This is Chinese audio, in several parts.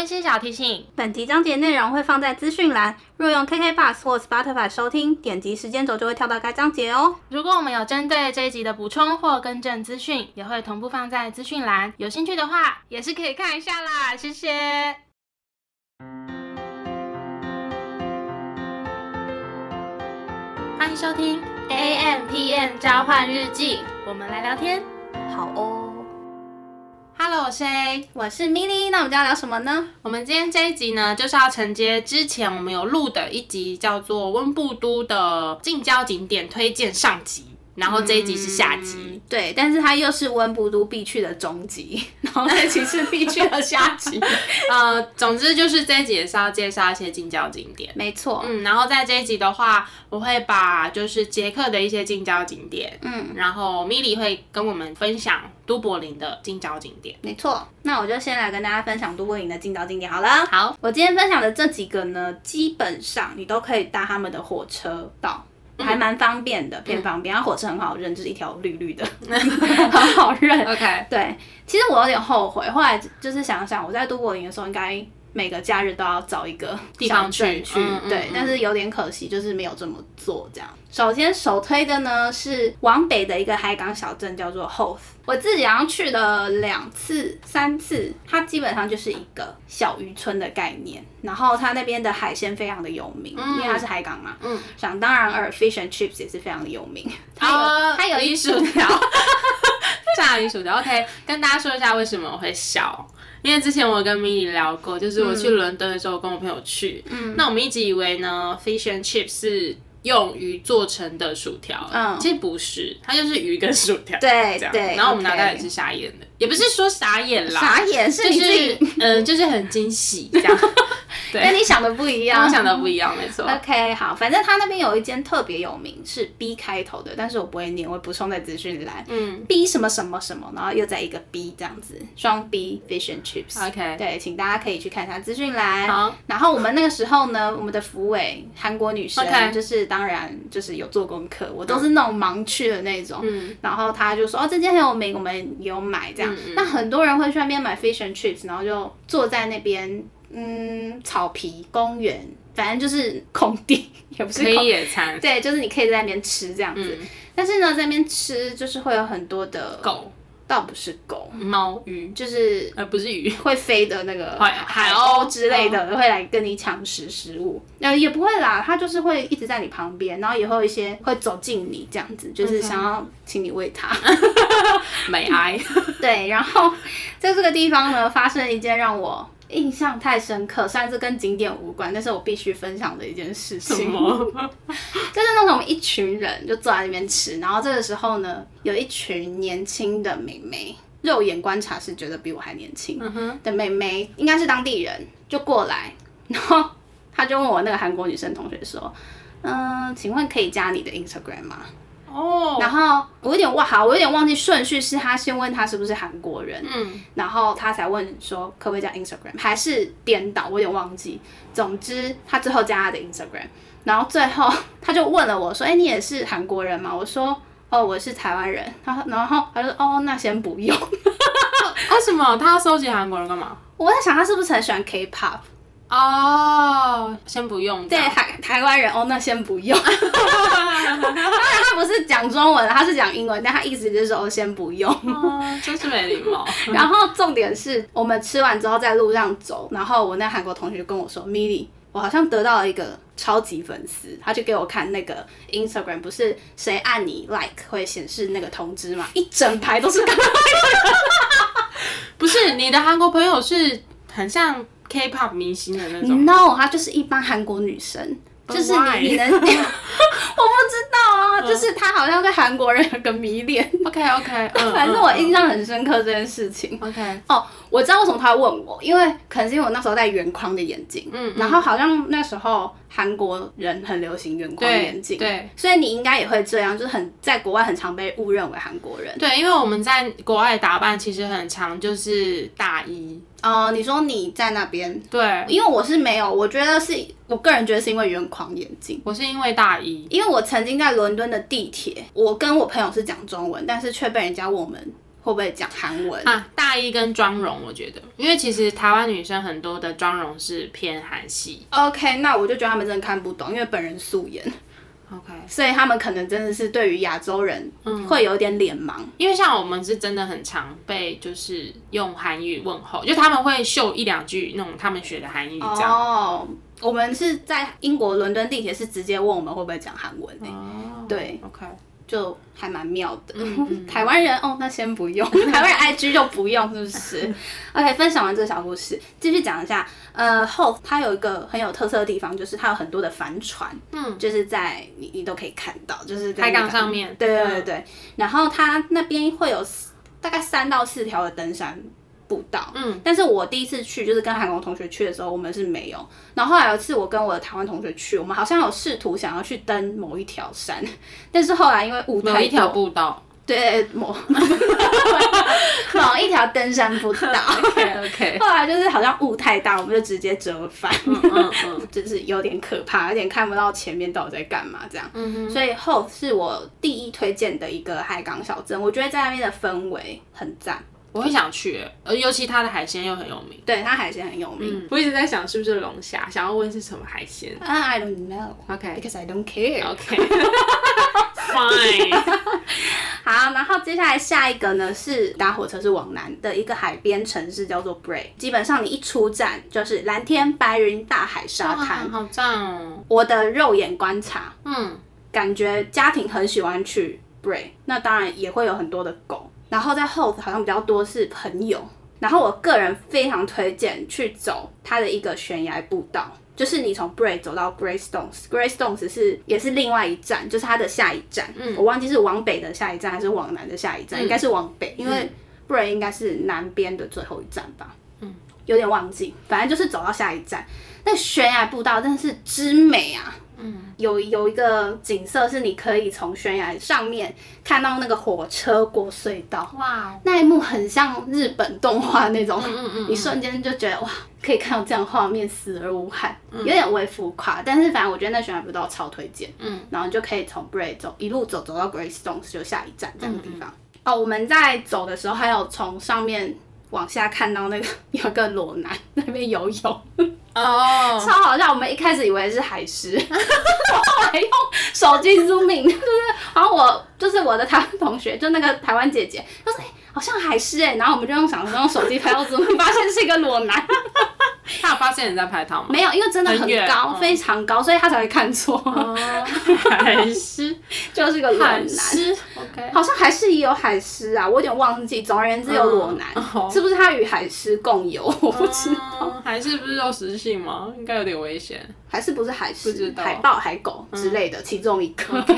温馨小提醒：本集章节内容会放在资讯栏，若用 KK Bus 或 Spotify 收听，点击时间轴就会跳到该章节哦。如果我们有针对这一集的补充或更正资讯，也会同步放在资讯栏。有兴趣的话，也是可以看一下啦。谢谢。欢迎收听 A M P M 召唤日记，我们来聊天。好哦。Hello，我是 A，我是 Milly。那我们今天要聊什么呢？我们今天这一集呢，就是要承接之前我们有录的一集，叫做温布都的近郊景点推荐上集。然后这一集是下集，对，但是它又是温布都必去的中集，然后这集是必去的下集。呃，总之就是这一集也是要介绍一些近郊景点，没错。嗯，然后在这一集的话，我会把就是捷克的一些近郊景点，嗯，然后米莉会跟我们分享都柏林的近郊景点，没错。那我就先来跟大家分享都柏林的近郊景点好了。好，我今天分享的这几个呢，基本上你都可以搭他们的火车到。还蛮方便的，偏方便。然后火车很好认，就是一条绿绿的，很好认。OK，对。其实我有点后悔，后来就是想想，我在都柏林的时候，应该每个假日都要找一个地方去去。对，但是有点可惜，就是没有这么做这样。首先首推的呢是往北的一个海港小镇，叫做 Hoth。我自己好像去了两次、三次，它基本上就是一个小渔村的概念。然后它那边的海鲜非常的有名，因为它是海港嘛。嗯。想当然而 fish and chips 也是非常的有名。它有它有一薯条，炸鱼薯条。OK，跟大家说一下为什么我会笑，因为之前我跟 Milly 聊过，就是我去伦敦的时候跟我朋友去，嗯，那我们一直以为呢 fish and chips 是。用鱼做成的薯条，嗯，其实不是，它就是鱼跟薯条，对，这样。对，然后我们拿到也是傻眼的，也不是说傻眼啦，傻眼是就是，嗯，就是很惊喜这样。跟你想的不一样，跟我想的不一样，没错。OK，好，反正他那边有一间特别有名，是 B 开头的，但是我不会念，我会补充在资讯栏。嗯，B 什么什么什么，然后又在一个 B 这样子，双 B Fish and Chips。OK，对，请大家可以去看一下资讯栏。好，然后我们那个时候呢，我们的福委韩国女生，就是当然就是有做功课，我都是那种盲去的那种。嗯，然后他就说哦，这间很有名，我们有买这样。那很多人会去那边买 Fish and Chips，然后就坐在那边。嗯，草皮公园，反正就是空地，也不是可以野餐。对，就是你可以在那边吃这样子。但是呢，在那边吃就是会有很多的狗，倒不是狗，猫鱼，就是呃不是鱼，会飞的那个 海鸥之类的，会来跟你抢食食物。呃，也不会啦，它就是会一直在你旁边，然后也会有一些会走近你这样子，就是想要请你喂它。美哀。对，然后在这个地方呢，发生一件让我。印象太深刻，虽然这跟景点无关，但是我必须分享的一件事情。就是那种一群人就坐在那边吃，然后这个时候呢，有一群年轻的美眉，肉眼观察是觉得比我还年轻的美眉，应该是当地人，就过来，然后他就问我那个韩国女生同学说：“嗯，请问可以加你的 Instagram 吗？”哦，然后我有点忘，好，我有点忘记顺序，是他先问他是不是韩国人，嗯，然后他才问说可不可以加 Instagram，还是颠倒，我有点忘记。总之，他最后加他的 Instagram，然后最后他就问了我说：“哎，你也是韩国人吗？”我说：“哦，我是台湾人。”他然后他说：“哦，那先不用。”为什么他要收集韩国人干嘛？我在想他是不是很喜欢 K-pop。哦，先不用。对，台台湾人哦，那先不用。当然，他不是讲中文，他是讲英文，但他意思就是说先不用。真是没礼貌。然后重点是我们吃完之后在路上走，然后我那韩国同学跟我说：“Milly，我好像得到了一个超级粉丝。”他就给我看那个 Instagram，不是谁按你 like 会显示那个通知嘛？一整排都是。不是你的韩国朋友是很像。K-pop 明星的那种，No，她就是一般韩国女生，就是你你能，我不知道啊，就是她好像对韩国人有个迷恋。OK OK，反正我印象很深刻这件事情。OK，哦，我知道为什么他会问我，因为可能是因为我那时候戴圆框的眼镜，嗯，然后好像那时候韩国人很流行圆框眼镜，对，所以你应该也会这样，就是很在国外很常被误认为韩国人。对，因为我们在国外打扮其实很常就是大衣。哦，你说你在那边？对，因为我是没有，我觉得是我个人觉得是因为圆框眼镜，我是因为大衣，因为我曾经在伦敦的地铁，我跟我朋友是讲中文，但是却被人家问我们会不会讲韩文啊？大衣跟妆容，我觉得，因为其实台湾女生很多的妆容是偏韩系。OK，那我就觉得他们真的看不懂，因为本人素颜。OK，所以他们可能真的是对于亚洲人会有点脸盲，因为像我们是真的很常被就是用韩语问候，就他们会秀一两句那种他们学的韩语这样。哦，我们是在英国伦敦地铁是直接问我们会不会讲韩文哦，对，OK。就还蛮妙的，台湾人哦，那先不用，台湾人 IG 就不用，是不是？OK，分享完这个小故事，继续讲一下。呃，后它有一个很有特色的地方，就是它有很多的帆船，嗯，就是在你你都可以看到，就是在海港上面，对对对对。然后它那边会有大概三到四条的登山。步道，嗯，但是我第一次去就是跟韩国同学去的时候，我们是没有。然后后来有一次我跟我的台湾同学去，我们好像有试图想要去登某一条山，但是后来因为雾太某一条步道，对某 某一条登山步道，OK OK。后来就是好像雾太大，我们就直接折返，嗯嗯嗯，就是有点可怕，有点看不到前面到底在干嘛这样。嗯哼。所以后是我第一推荐的一个海港小镇，我觉得在那边的氛围很赞。我会想去，而尤其它的海鲜又很有名。对，它海鲜很有名。我一直在想是不是龙虾，想要问是什么海鲜。啊，I don't know. OK, because I don't care. OK, fine. 好，然后接下来下一个呢是搭火车是往南的一个海边城市，叫做 Bray。基本上你一出站就是蓝天白云、大海沙滩，好赞哦！我的肉眼观察，嗯，感觉家庭很喜欢去 Bray。那当然也会有很多的狗。然后在后好像比较多是朋友，然后我个人非常推荐去走它的一个悬崖步道，就是你从 Bray 走到 Greystones，Greystones s 是也是另外一站，就是它的下一站，嗯，我忘记是往北的下一站还是往南的下一站，应该是往北，因为 Bray 应该是南边的最后一站吧，嗯，有点忘记，反正就是走到下一站，那悬崖步道真的是之美啊！嗯，有有一个景色是你可以从悬崖上面看到那个火车过隧道，哇，那一幕很像日本动画那种，嗯嗯，一瞬间就觉得哇，可以看到这样画面，死而无憾，有点微浮夸，但是反正我觉得那悬崖步道超推荐，嗯，然后就可以从 Bray 走一路走走到 Greystones 就下一站这样的地方。哦，我们在走的时候还有从上面。往下看到那个有个裸男那边游泳，哦，超好笑。我们一开始以为是海狮，后来用手机 zooming，就是，然后我就是我的台湾同学，就那个台湾姐姐，她说，哎，好像海狮哎，然后我们就用想用手机拍到 zoom，发现是一个裸男。他有发现你在拍他吗？没有，因为真的很高，非常高，所以他才会看错。海狮 就是个裸男，OK，好像海狮也有海狮啊，我有点忘记。总而言之，有裸男，是不是他与海狮共游？我不知道。海狮不是肉食性吗？应该有点危险。还是不是海狮？海豹、海狗之类的其中一个，不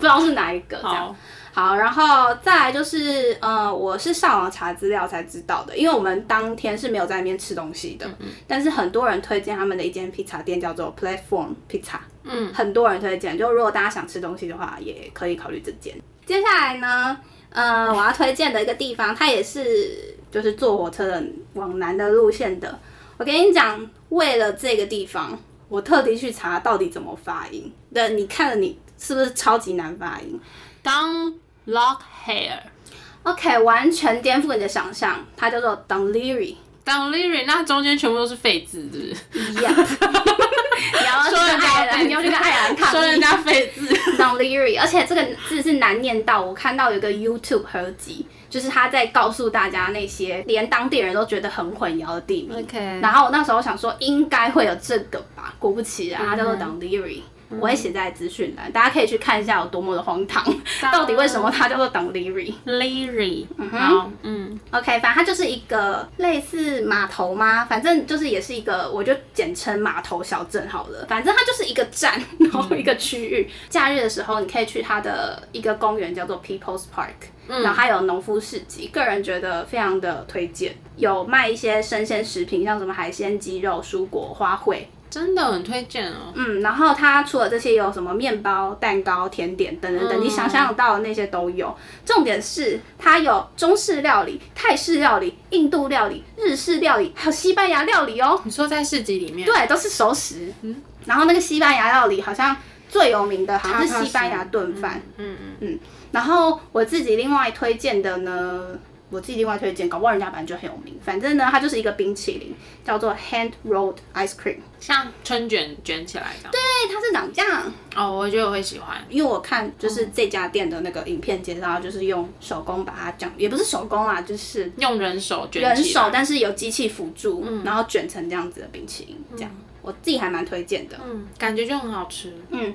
知道是哪一个。这样。好，然后再来就是，呃，我是上网查资料才知道的，因为我们当天是没有在那边吃东西的，但是很多人推荐他们的一间披萨店叫做 Platform Pizza，嗯，很多人推荐，就如果大家想吃东西的话，也可以考虑这间。接下来呢，呃，我要推荐的一个地方，它也是就是坐火车的往南的路线的。我跟你讲，为了这个地方，我特地去查到底怎么发音。对，你看了你是不是超级难发音？当 Lock hair，OK，完全颠覆你的想象，它叫做 d o n l e r y d o n l e r y 那中间全部都是废字，是不是？一样。你要说人家，你要去跟爱尔兰抗说人家废字。D o n l e r y 而且这个字是难念到，我看到有个 YouTube 合集，就是他在告诉大家那些连当地人都觉得很混淆的地名。OK，然后我那时候想说应该会有这个吧，果不其然，它叫做 d o n l e r y 我会写在资讯栏，大家可以去看一下有多么的荒唐。到底为什么它叫做 Don Leary？Leary，嗯哼，嗯，OK，反正它就是一个类似码头吗？反正就是也是一个，我就简称码头小镇好了。反正它就是一个站，然后一个区域。假日的时候，你可以去它的一个公园叫做 People's Park，然后还有农夫市集，个人觉得非常的推荐。有卖一些生鲜食品，像什么海鲜、鸡肉、蔬果、花卉。真的很推荐哦。嗯，然后它除了这些，有什么面包、蛋糕、甜点等等等，你想象到的那些都有。重点是它有中式料理、泰式料理、印度料理、日式料理，还有西班牙料理哦。你说在市集里面？对，都是熟食。嗯，然后那个西班牙料理好像最有名的，好像是西班牙炖饭。嗯嗯嗯。然后我自己另外推荐的呢，我自己另外推荐，搞不好人家本来就很有名。反正呢，它就是一个冰淇淋，叫做 hand rolled ice cream。像春卷卷起来的。对，它是长这样。哦，我觉得我会喜欢，因为我看就是这家店的那个影片介绍，就是用手工把它这样，也不是手工啊，就是用人手卷人手，但是有机器辅助，然后卷成这样子的冰淇淋，这样我自己还蛮推荐的。嗯，感觉就很好吃。嗯，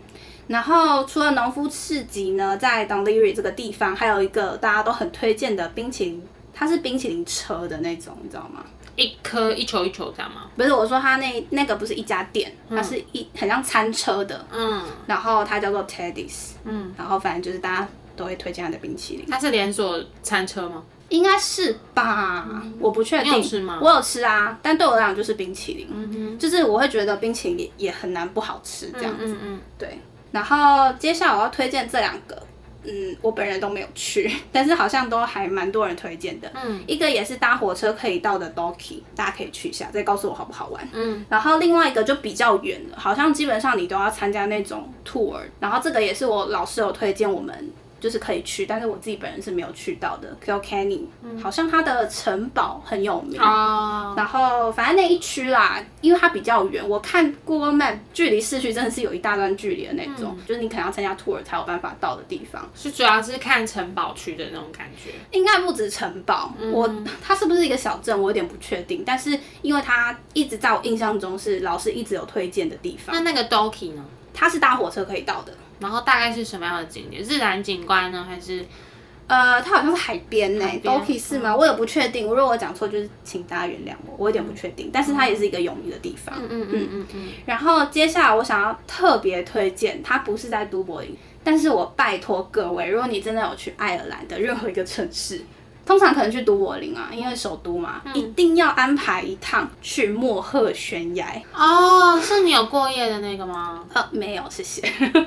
然后除了农夫市集呢，在 d o n l e r y 这个地方还有一个大家都很推荐的冰淇淋，它是冰淇淋车的那种，你知道吗？一颗一球一球这样吗？不是，我说它那那个不是一家店，它是一很像餐车的，嗯，然后它叫做 Teddy's，嗯，然后反正就是大家都会推荐它的冰淇淋。它是连锁餐车吗？应该是吧，我不确定。你有吃吗？我有吃啊，但对我来讲就是冰淇淋，就是我会觉得冰淇淋也很难不好吃这样子，嗯嗯，对。然后接下来我要推荐这两个。嗯，我本人都没有去，但是好像都还蛮多人推荐的。嗯，一个也是搭火车可以到的 Doki，大家可以去一下，再告诉我好不好玩。嗯，然后另外一个就比较远了，好像基本上你都要参加那种 tour，然后这个也是我老师有推荐我们。就是可以去，但是我自己本人是没有去到的。Kilkenny，好像它的城堡很有名。哦。然后反正那一区啦，因为它比较远，我看 Google Map 距离市区真的是有一大段距离的那种，就是你可能要参加 tour 才有办法到的地方。是主要是看城堡区的那种感觉。应该不止城堡，我它是不是一个小镇，我有点不确定。但是因为它一直在我印象中是老师一直有推荐的地方。那那个 Doki 呢？它是搭火车可以到的。然后大概是什么样的景点？自然景观呢，还是？呃，它好像是海边呢，Doki 是吗？我也不确定。如果我讲错，就是请大家原谅我，我有点不确定。但是它也是一个有名的地方。嗯嗯嗯嗯嗯。然后接下来我想要特别推荐，它不是在都柏林，但是我拜托各位，如果你真的有去爱尔兰的任何一个城市。通常可能去都柏林啊，因为首都嘛，一定要安排一趟去莫赫悬崖。哦，是你有过夜的那个吗？呃，没有，谢谢。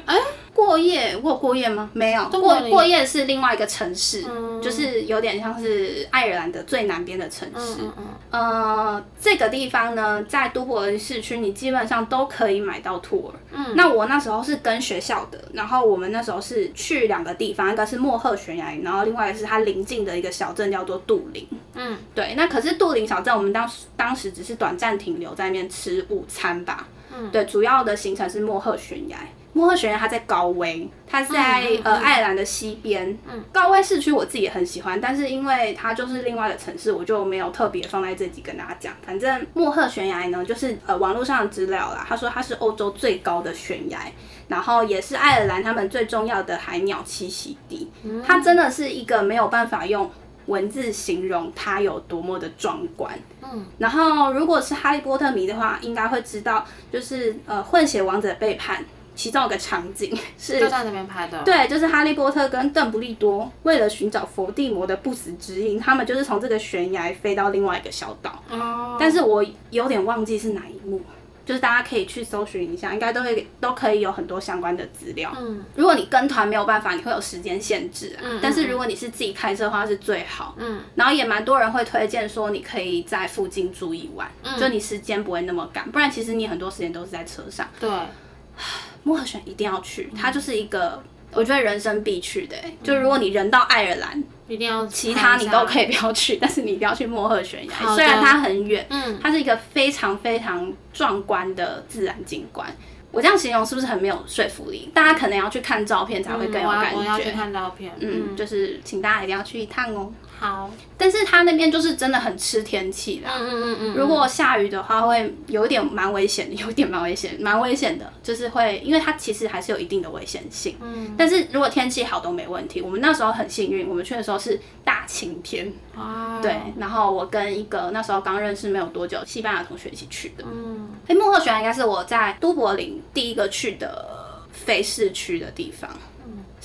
哎，过夜，我有过夜吗？没有，过过夜是另外一个城市，就是有点像是爱尔兰的最南边的城市。嗯嗯。呃，这个地方呢，在都柏林市区，你基本上都可以买到 tour。嗯。那我那时候是跟学校的，然后我们那时候是去两个地方，一个是莫赫悬崖，然后另外一个是它临近的一个小。小镇叫做杜林，嗯，对，那可是杜林小镇，我们当时当时只是短暂停留在那边吃午餐吧，嗯，对，主要的行程是莫赫悬崖，莫赫悬崖它在高威，它在呃爱尔兰的西边，嗯，高威市区我自己也很喜欢，但是因为它就是另外的城市，我就没有特别放在这里跟大家讲。反正莫赫悬崖呢，就是呃网络上的资料啦，他说它是欧洲最高的悬崖。然后也是爱尔兰他们最重要的海鸟栖息地，它真的是一个没有办法用。文字形容它有多么的壮观。嗯，然后如果是哈利波特迷的话，应该会知道，就是呃，混血王者背叛，其中有个场景 是就在那边拍的。对，就是哈利波特跟邓布利多为了寻找伏地魔的不死之音，他们就是从这个悬崖飞到另外一个小岛。哦，但是我有点忘记是哪一幕。就是大家可以去搜寻一下，应该都会都可以有很多相关的资料。嗯，如果你跟团没有办法，你会有时间限制。嗯，但是如果你是自己开车的话是最好。嗯，然后也蛮多人会推荐说，你可以在附近住一晚，就你时间不会那么赶。不然其实你很多时间都是在车上。对，莫赫选一定要去，它就是一个我觉得人生必去的。就如果你人到爱尔兰。一定要，其他你都可以不要去，但是你一定要去莫赫悬崖。虽然它很远，嗯，它是一个非常非常壮观的自然景观。我这样形容是不是很没有说服力？大家可能要去看照片才会更有感觉。我要去看照片，嗯，就是请大家一定要去一趟哦。好，但是它那边就是真的很吃天气啦。嗯嗯嗯如果下雨的话，会有一点蛮危险的，有点蛮危险，蛮危险的，就是会，因为它其实还是有一定的危险性。嗯。但是如果天气好都没问题。我们那时候很幸运，我们去的时候是大晴天。哦。对，然后我跟一个那时候刚认识没有多久西班牙同学一起去的。嗯。哎，莫赫悬崖应该是我在都柏林第一个去的非市区的地方。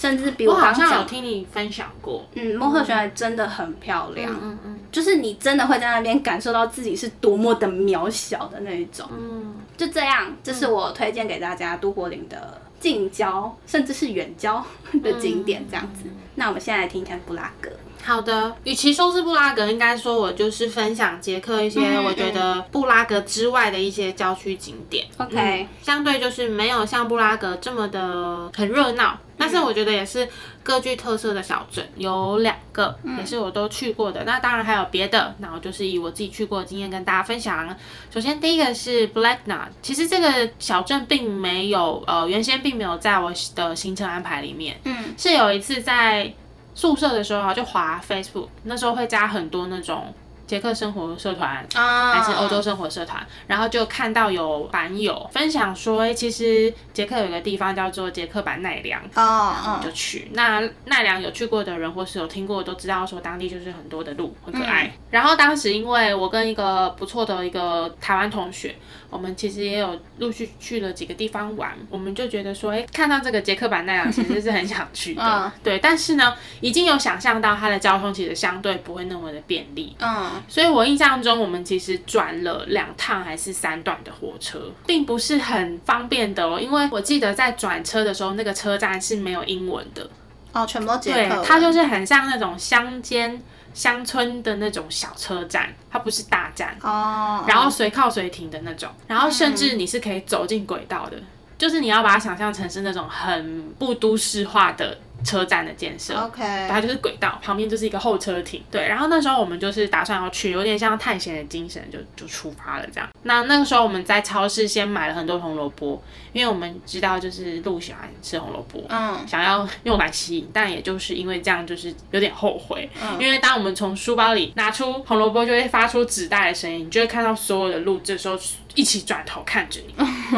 甚至比我好像有听你分享过，嗯，莫赫悬崖真的很漂亮，嗯嗯，就是你真的会在那边感受到自己是多么的渺小的那一种，嗯，就这样，这是我推荐给大家都柏林的近郊甚至是远郊的景点，这样子。那我们现在来听一下布拉格。好的，与其说是布拉格，应该说我就是分享捷克一些我觉得布拉格之外的一些郊区景点。OK，、相对就是没有像布拉格这么的很热闹，但是我觉得也是各具特色的小镇，有两个也是我都去过的。那当然还有别的，那我就是以我自己去过的经验跟大家分享。首先第一个是 Blackna，其实这个小镇并没有呃原先并没有在我的行程安排里面，嗯，是有一次在宿舍的时候啊就滑 Facebook，那时候会加很多那种捷克生活社团，啊还是欧洲生活社团，然后就看到有版友分享说，哎、其实捷克有个地方叫做捷克版奈良。哦哦就去那奈良有去过的人，或是有听过，都知道说当地就是很多的路很可爱。然后当时因为我跟一个不错的一个台湾同学，我们其实也有陆续去了几个地方玩，我们就觉得说，哎，看到这个捷克版奈良其实是很想去的，嗯对。但是呢，已经有想象到它的交通其实相对不会那么的便利，嗯所以我印象中，我们其实转了两趟还是三段的火车，并不是很方便的哦。因为我记得在转车的时候，那个车站是没有英文的，哦，全部都捷对它就是很像那种乡间乡村的那种小车站，它不是大站，哦，然后随靠随停的那种，然后甚至你是可以走进轨道的，就是你要把它想象成是那种很不都市化的车站的建设。OK，它就是轨道，旁边就是一个候车亭。对，然后那时候我们就是打算要去，有点像探险的精神，就就出发了这样。那那个时候我们在超市先买了很多红萝卜，因为我们知道就是鹿喜欢吃红萝卜，嗯想要用来吸引，但也就是因为这样，就是有点后悔。因为当我们从书包里拿出红萝卜，就会发出纸袋的声音，你就会看到所有的鹿这时候一起转头看着你，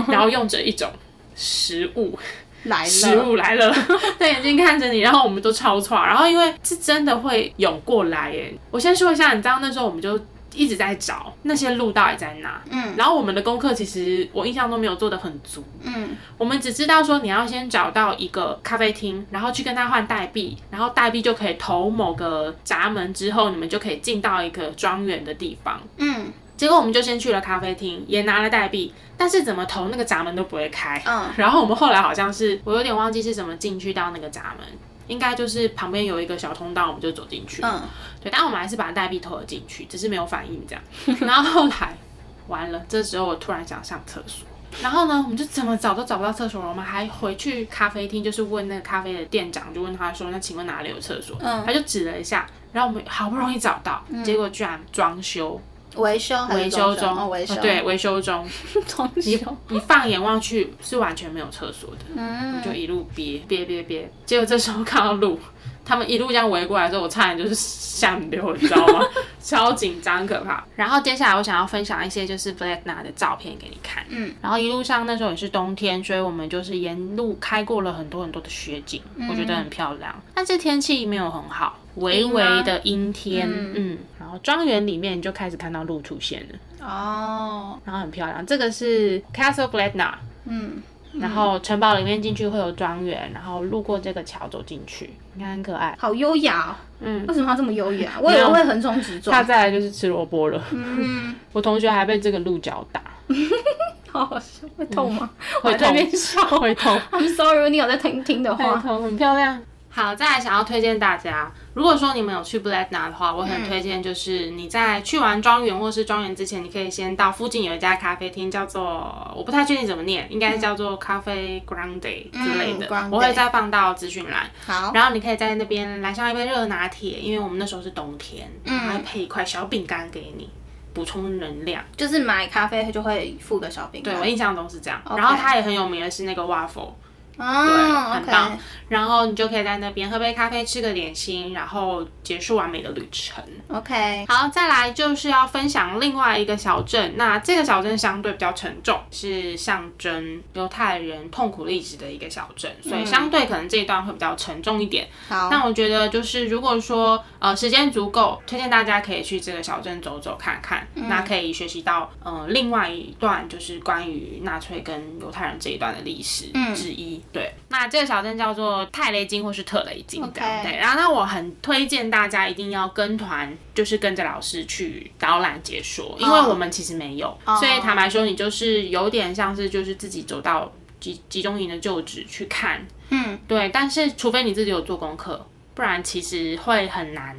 然后用着一种食物来食了，物来了，的眼睛看着你，然后我们都超错，然后因为是真的会涌过来耶。我先说一下，你知道那时候我们就一直在找那些路到底在哪，嗯。然后我们的功课其实我印象都没有做的很足，嗯。我们只知道说你要先找到一个咖啡厅，然后去跟他换代币，然后代币就可以投某个闸门之后，你们就可以进到一个庄园的地方。嗯结果我们就先去了咖啡厅，也拿了代币，但是怎么投那个闸门都不会开。嗯然后我们后来好像是我有点忘记是怎么进去到那个闸门，应该就是旁边有一个小通道，我们就走进去。嗯，对，但我们还是把代币投了进去，只是没有反应这样。然后后来完了，这时候我突然想上厕所。然后呢，我们就怎么找都找不到厕所了。我们还回去咖啡厅，就是问那个咖啡的店长，就问他说：“那请问哪里有厕所？”嗯他就指了一下，然后我们好不容易找到，结果居然装修，维修还维修中，哦，维修，对，维修中。装你放眼望去是完全没有厕所的，嗯。就一路憋憋憋憋，结果这时候看到路，他们一路这样围过来的时候，我差点就是吓流，你知道吗？超紧张可怕。然后接下来我想要分享一些就是 Blackna 的照片给你看，嗯，然后一路上那时候也是冬天，所以我们就是沿路开过了很多很多的雪景，我觉得很漂亮。但是天气没有很好，微微的阴天，嗯然后庄园里面你就开始看到鹿出现了，哦，然后很漂亮。这个是 Castle Gladna，。嗯然后城堡里面进去会有庄园，然后路过这个桥走进去，你看很可爱。好优雅哦，嗯，为什么要这么优雅？我以为会横冲直撞他。再来就是吃萝卜了。嗯，我同学还被这个鹿角打，好好笑，会痛吗？我会痛还在那边笑。会痛，I'm sorry，如果你有在听听的话，会痛，很漂亮。好，再来想要推荐大家，如果说你们有去 Blackna 的话，我很推荐就是你在去完庄园或是庄园之前，你可以先到附近有一家咖啡厅，叫做我不太确定怎么念，应该叫做咖啡 Grande 之类的，嗯我会再放到资讯栏。好，然后你可以在那边来上一杯热拿铁，因为我们那时候是冬天，嗯还配一块小饼干给你补充能量。就是买咖啡就会附个小饼干。对我印象中是这样。然后它也很有名的是那个 waffle，哦对很棒。然后你就可以在那边喝杯咖啡，吃个点心，然后结束完美的旅程。OK，好，再来就是要分享另外一个小镇。那这个小镇相对比较沉重，是象征犹太人痛苦历史的一个小镇，所以相对可能这一段会比较沉重一点。好，那我觉得就是，如果说呃时间足够，推荐大家可以去这个小镇走走看看，那可以学习到呃另外一段就是关于纳粹跟犹太人这一段的历史之一。对，那这个小镇叫做泰雷金或是特雷金这样对。然后那我很推荐大家一定要跟团，就是跟着老师去导览解说，因为我们其实没有，所以坦白说，你就是有点像是就是自己走到集集中营的旧址去看。嗯，对，但是除非你自己有做功课，不然其实会很难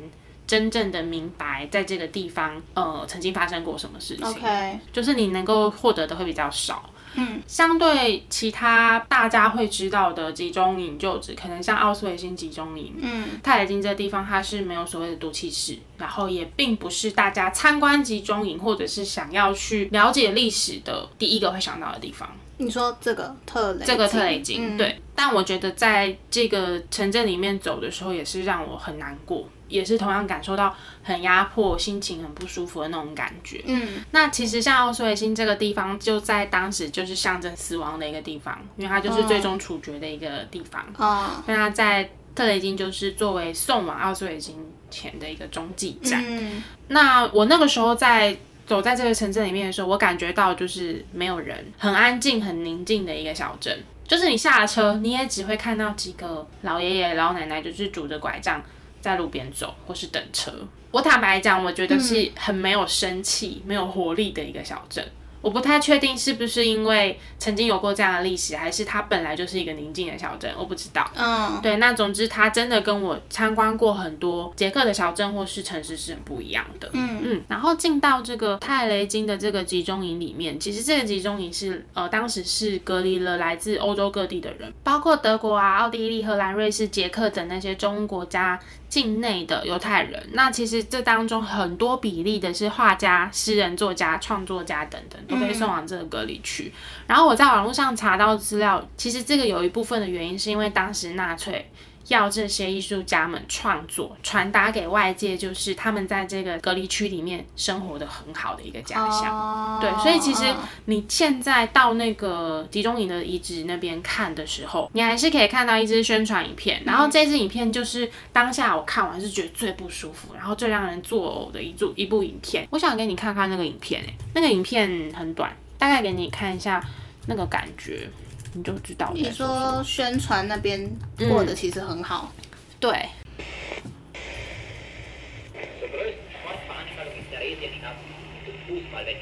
真正的明白在这个地方呃曾经发生过什么事情。OK，就是你能够获得的会比较少。嗯，相对其他大家会知道的集中营旧址，可能像奥斯维辛集中营，嗯，泰雷金这个地方它是没有所谓的毒气室，然后也并不是大家参观集中营或者是想要去了解历史的第一个会想到的地方。你说这个特雷，这个特雷金，嗯。对。但我觉得在这个城镇里面走的时候，也是让我很难过，也是同样感受到很压迫、心情很不舒服的那种感觉。嗯，那其实像奥斯维辛这个地方，就在当时就是象征死亡的一个地方，因为它就是最终处决的一个地方。哦，那它在特雷金就是作为送往奥斯维辛前的一个中继站。嗯那我那个时候在走在这个城镇里面的时候，我感觉到就是没有人，很安静、很宁静的一个小镇。就是你下了车，你也只会看到几个老爷爷、老奶奶，就是拄着拐杖在路边走，或是等车。我坦白讲，我觉得是很没有生气、没有活力的一个小镇。我不太确定是不是因为曾经有过这样的历史，还是它本来就是一个宁静的小镇，我不知道。嗯，对，那总之它真的跟我参观过很多捷克的小镇或是城市是很不一样的。嗯嗯，然后进到这个泰雷金的这个集中营里面，其实这个集中营是呃当时是隔离了来自欧洲各地的人，包括德国啊、奥地利、荷兰、瑞士、捷克等那些中国家境内的犹太人。那其实这当中很多比例的是画家、诗人、作家、创作家等等都被送往这个隔离区。然后我在网络上查到资料，其实这个有一部分的原因是因为当时纳粹。要这些艺术家们创作，传达给外界，就是他们在这个隔离区里面生活的很好的一个假象。哦对，所以其实你现在到那个集中营的遗址那边看的时候，你还是可以看到一支宣传影片。然后这支影片就是当下我看完是觉得最不舒服，然后最让人作呕的一部一部影片。我想给你看看那个影片、欸，那个影片很短，大概给你看一下那个感觉，你就知道你说宣传那边过得其实很好，对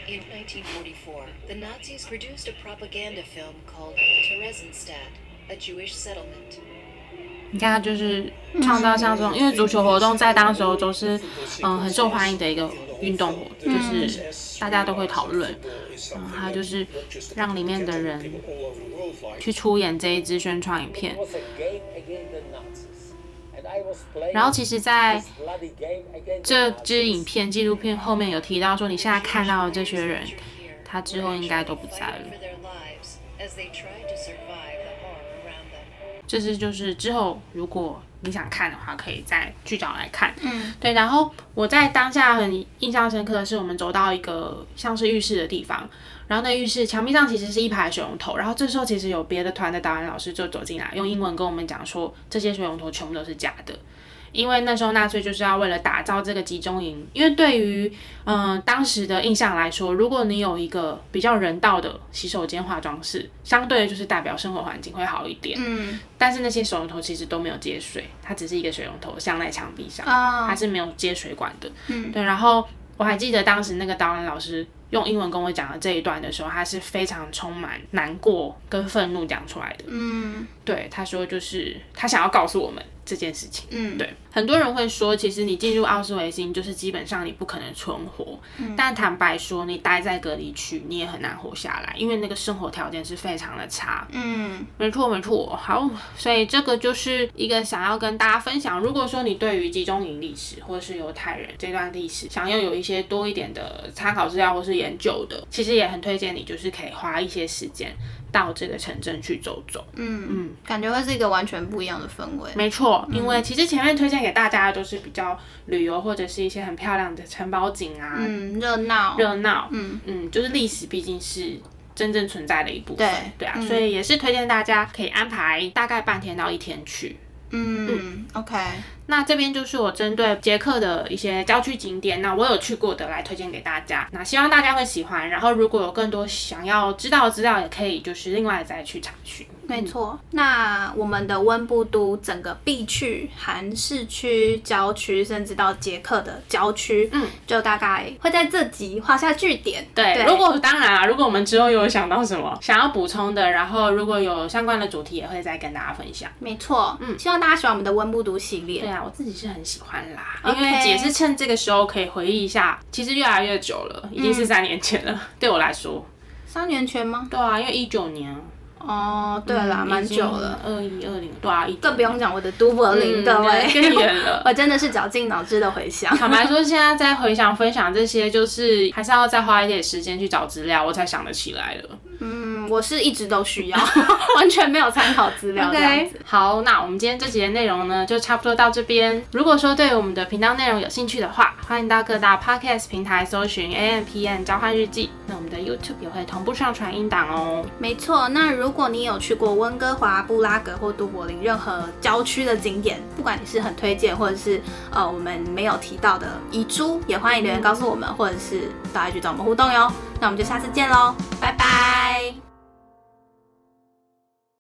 ，In 1944, the Nazis produced a propaganda film called Theresienstadt, a Jewish settlement. 你看，他就是创造像这种，因为足球活动在当时候都是嗯很受欢迎的一个运动活，就是大家都会讨论。嗯，他就是让里面的人去出演这一支宣传影片。然后其实，在这支影片纪录片后面有提到说，你现在看到的这些人，他之后应该都不在了这是就是之后如果你想看的话，可以再去找来看。嗯，对。然后我在当下很印象深刻的是，我们走到一个像是浴室的地方，然后那浴室墙壁上其实是一排水龙头，然后这时候其实有别的团的导演老师就走进来，用英文跟我们讲说，这些水龙头全部都是假的。因为那时候纳粹就是要为了打造这个集中营，因为对于嗯、当时的印象来说，如果你有一个比较人道的洗手间、化妆室，相对就是代表生活环境会好一点。嗯但是那些水龙头其实都没有接水，它只是一个水龙头镶在墙壁上，啊它是没有接水管的。嗯对。然后我还记得当时那个导演老师用英文跟我讲的这一段的时候，他是非常充满难过跟愤怒讲出来的。嗯对，他说就是他想要告诉我们这件事情。嗯，对，很多人会说，其实你进入奥斯维辛，就是基本上你不可能存活。嗯但坦白说，你待在隔离区，你也很难活下来，因为那个生活条件是非常的差。嗯没错，没错。好，所以这个就是一个想要跟大家分享。如果说你对于集中营历史或者是犹太人这段历史，想要有一些多一点的参考资料或是研究的，其实也很推荐你，就是可以花一些时间到这个城镇去走走。嗯嗯，感觉会是一个完全不一样的氛围。没错，因为其实前面推荐给大家的都是比较旅游或者是一些很漂亮的城堡景啊，嗯，热闹。热闹，嗯嗯，就是历史毕竟是真正存在的一部分，对对啊，嗯所以也是推荐大家可以安排大概半天到一天去。嗯，OK，那这边就是我针对捷克的一些郊区景点，那我有去过的来推荐给大家。那希望大家会喜欢。然后如果有更多想要知道的资料，也可以就是另外再去查询。没错。那我们的温布都整个必去含市区、郊区，甚至到捷克的郊区，嗯，就大概会在这集画下句点。对，如果当然啊，如果我们之后有想到什么想要补充的，然后如果有相关的主题，也会再跟大家分享。没错，嗯，希望大家喜欢我们的温布都系列。对啊，我自己是很喜欢啦，因为也是趁这个时候可以回忆一下，其实越来越久了，已经是三年前了，对我来说。三年前吗？对啊，因为一九年。哦，对啦，蛮久了，二一二零，对啊，更不用讲我的都柏林的位，更远了。我真的是绞尽脑汁的回想。坦白说，现在在回想分享这些，就是还是要再花一点时间去找资料，我才想得起来了。嗯，我是一直都需要，完全没有参考资料这样子。好，那我们今天这集的内容呢，就差不多到这边。如果说对我们的频道内容有兴趣的话，欢迎到各大 podcast 平台搜寻 A M P N 交换日记。那我们的 YouTube 也会同步上传音档哦。没错，那如果你有去过温哥华、布拉格或都柏林任何郊区的景点，不管你是很推荐，或者是呃我们没有提到的遗珠，也欢迎留言告诉我们，或者是到 IG 找我们互动哟。那我们就下次见喽，拜拜。